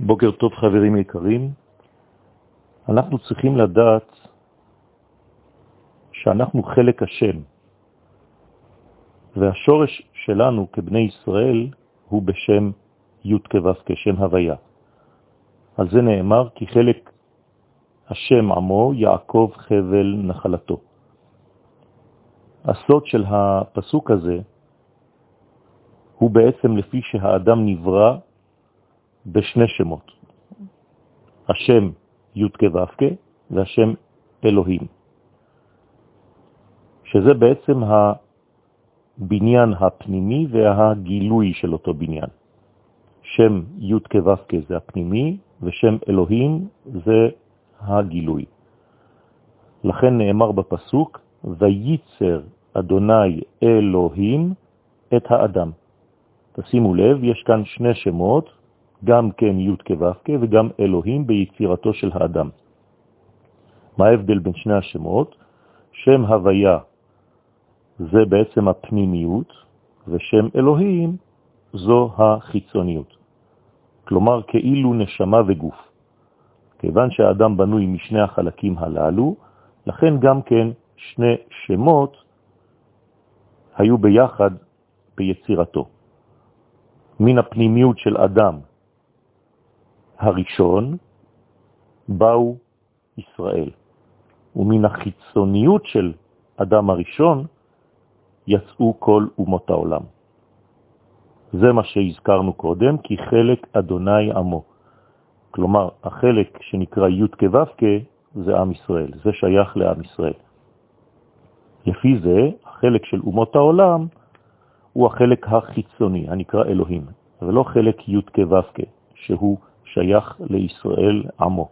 בוקר טוב חברים יקרים. אנחנו צריכים לדעת שאנחנו חלק השם, והשורש שלנו כבני ישראל הוא בשם י' כו' כשם הוויה. על זה נאמר כי חלק השם עמו יעקב חבל נחלתו. הסוד של הפסוק הזה הוא בעצם לפי שהאדם נברא בשני שמות, השם י' כו' והשם אלוהים, שזה בעצם הבניין הפנימי והגילוי של אותו בניין. שם י' כו' זה הפנימי, ושם אלוהים זה הגילוי. לכן נאמר בפסוק, וייצר אדוני אלוהים את האדם. תשימו לב, יש כאן שני שמות, גם כן י' כו' וגם אלוהים ביצירתו של האדם. מה ההבדל בין שני השמות? שם הוויה זה בעצם הפנימיות, ושם אלוהים זו החיצוניות. כלומר, כאילו נשמה וגוף. כיוון שהאדם בנוי משני החלקים הללו, לכן גם כן שני שמות היו ביחד ביצירתו. מן הפנימיות של אדם הראשון באו ישראל, ומן החיצוניות של אדם הראשון יצאו כל אומות העולם. זה מה שהזכרנו קודם, כי חלק אדוני עמו. כלומר, החלק שנקרא י' כו' זה עם ישראל, זה שייך לעם ישראל. לפי זה, החלק של אומות העולם הוא החלק החיצוני, הנקרא אלוהים, ולא חלק י' כו' שהוא שייך לישראל עמו.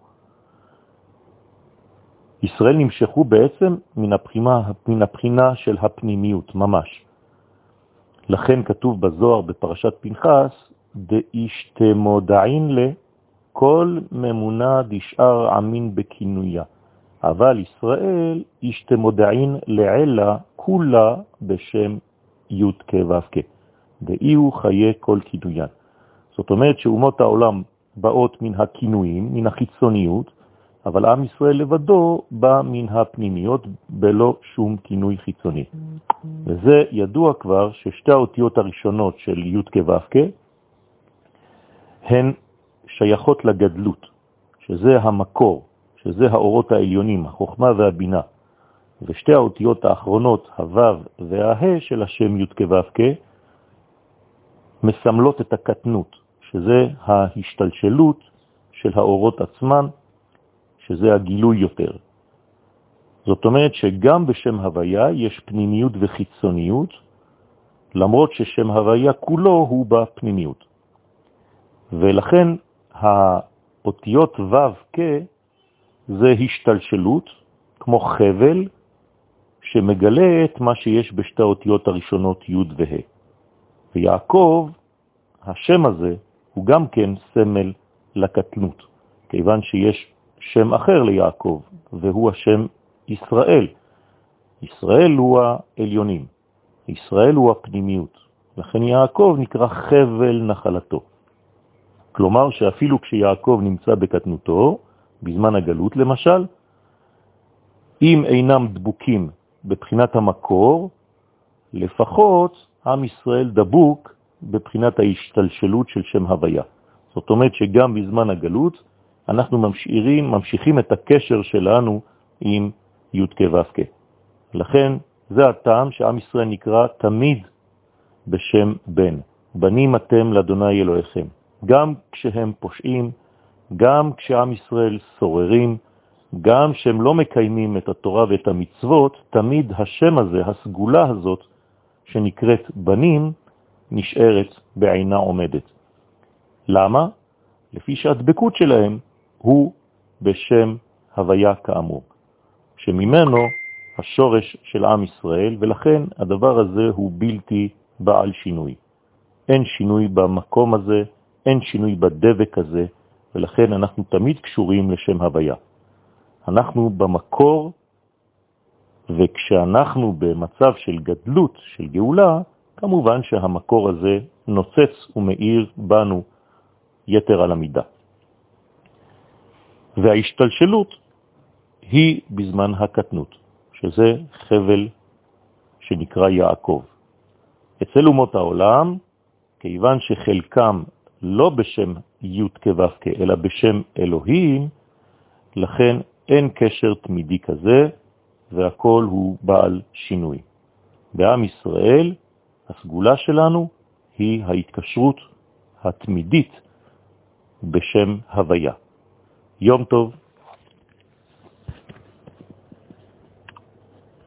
ישראל נמשכו בעצם מן הבחינה, מן הבחינה של הפנימיות, ממש. לכן כתוב בזוהר בפרשת פנחס, דאישתמודעין לכל ממונה דשאר עמין בכינויה. אבל ישראל אישתמודעין לעלה כולה בשם י' כו' דאי הוא חיי כל כינויין. זאת אומרת שאומות העולם באות מן הכינויים, מן החיצוניות, אבל עם ישראל לבדו בא מן הפנימיות בלא שום כינוי חיצוני. וזה ידוע כבר ששתי האותיות הראשונות של י' כו' הן שייכות לגדלות, שזה המקור, שזה האורות העליונים, החוכמה והבינה. ושתי האותיות האחרונות, הו' והה של השם י' כו' מסמלות את הקטנות, שזה ההשתלשלות של האורות עצמן, שזה הגילוי יותר. זאת אומרת שגם בשם הוויה יש פנימיות וחיצוניות, למרות ששם הוויה כולו הוא בפנימיות. ולכן האותיות ו' כ זה השתלשלות, כמו חבל, שמגלה את מה שיש בשתי האותיות הראשונות י' וה'. ויעקב, השם הזה, הוא גם כן סמל לקטנות, כיוון שיש שם אחר ליעקב, והוא השם ישראל. ישראל הוא העליונים, ישראל הוא הפנימיות, לכן יעקב נקרא חבל נחלתו. כלומר שאפילו כשיעקב נמצא בקטנותו, בזמן הגלות למשל, אם אינם דבוקים בבחינת המקור, לפחות עם ישראל דבוק בבחינת ההשתלשלות של שם הוויה. זאת אומרת שגם בזמן הגלות אנחנו ממשיכים, ממשיכים את הקשר שלנו עם י' כו' לכן זה הטעם שעם ישראל נקרא תמיד בשם בן. בנים אתם לאדוני אלוהיכם. גם כשהם פושעים, גם כשעם ישראל סוררים, גם שהם לא מקיימים את התורה ואת המצוות, תמיד השם הזה, הסגולה הזאת, שנקראת בנים, נשארת בעינה עומדת. למה? לפי שהדבקות שלהם הוא בשם הוויה כאמור, שממנו השורש של עם ישראל, ולכן הדבר הזה הוא בלתי בעל שינוי. אין שינוי במקום הזה, אין שינוי בדבק הזה, ולכן אנחנו תמיד קשורים לשם הוויה. אנחנו במקור, וכשאנחנו במצב של גדלות, של גאולה, כמובן שהמקור הזה נוצץ ומאיר בנו יתר על המידה. וההשתלשלות היא בזמן הקטנות, שזה חבל שנקרא יעקב. אצל אומות העולם, כיוון שחלקם לא בשם י' כו' אלא בשם אלוהים, לכן אין קשר תמידי כזה, והכל הוא בעל שינוי. בעם ישראל, הסגולה שלנו היא ההתקשרות התמידית בשם הוויה. יום טוב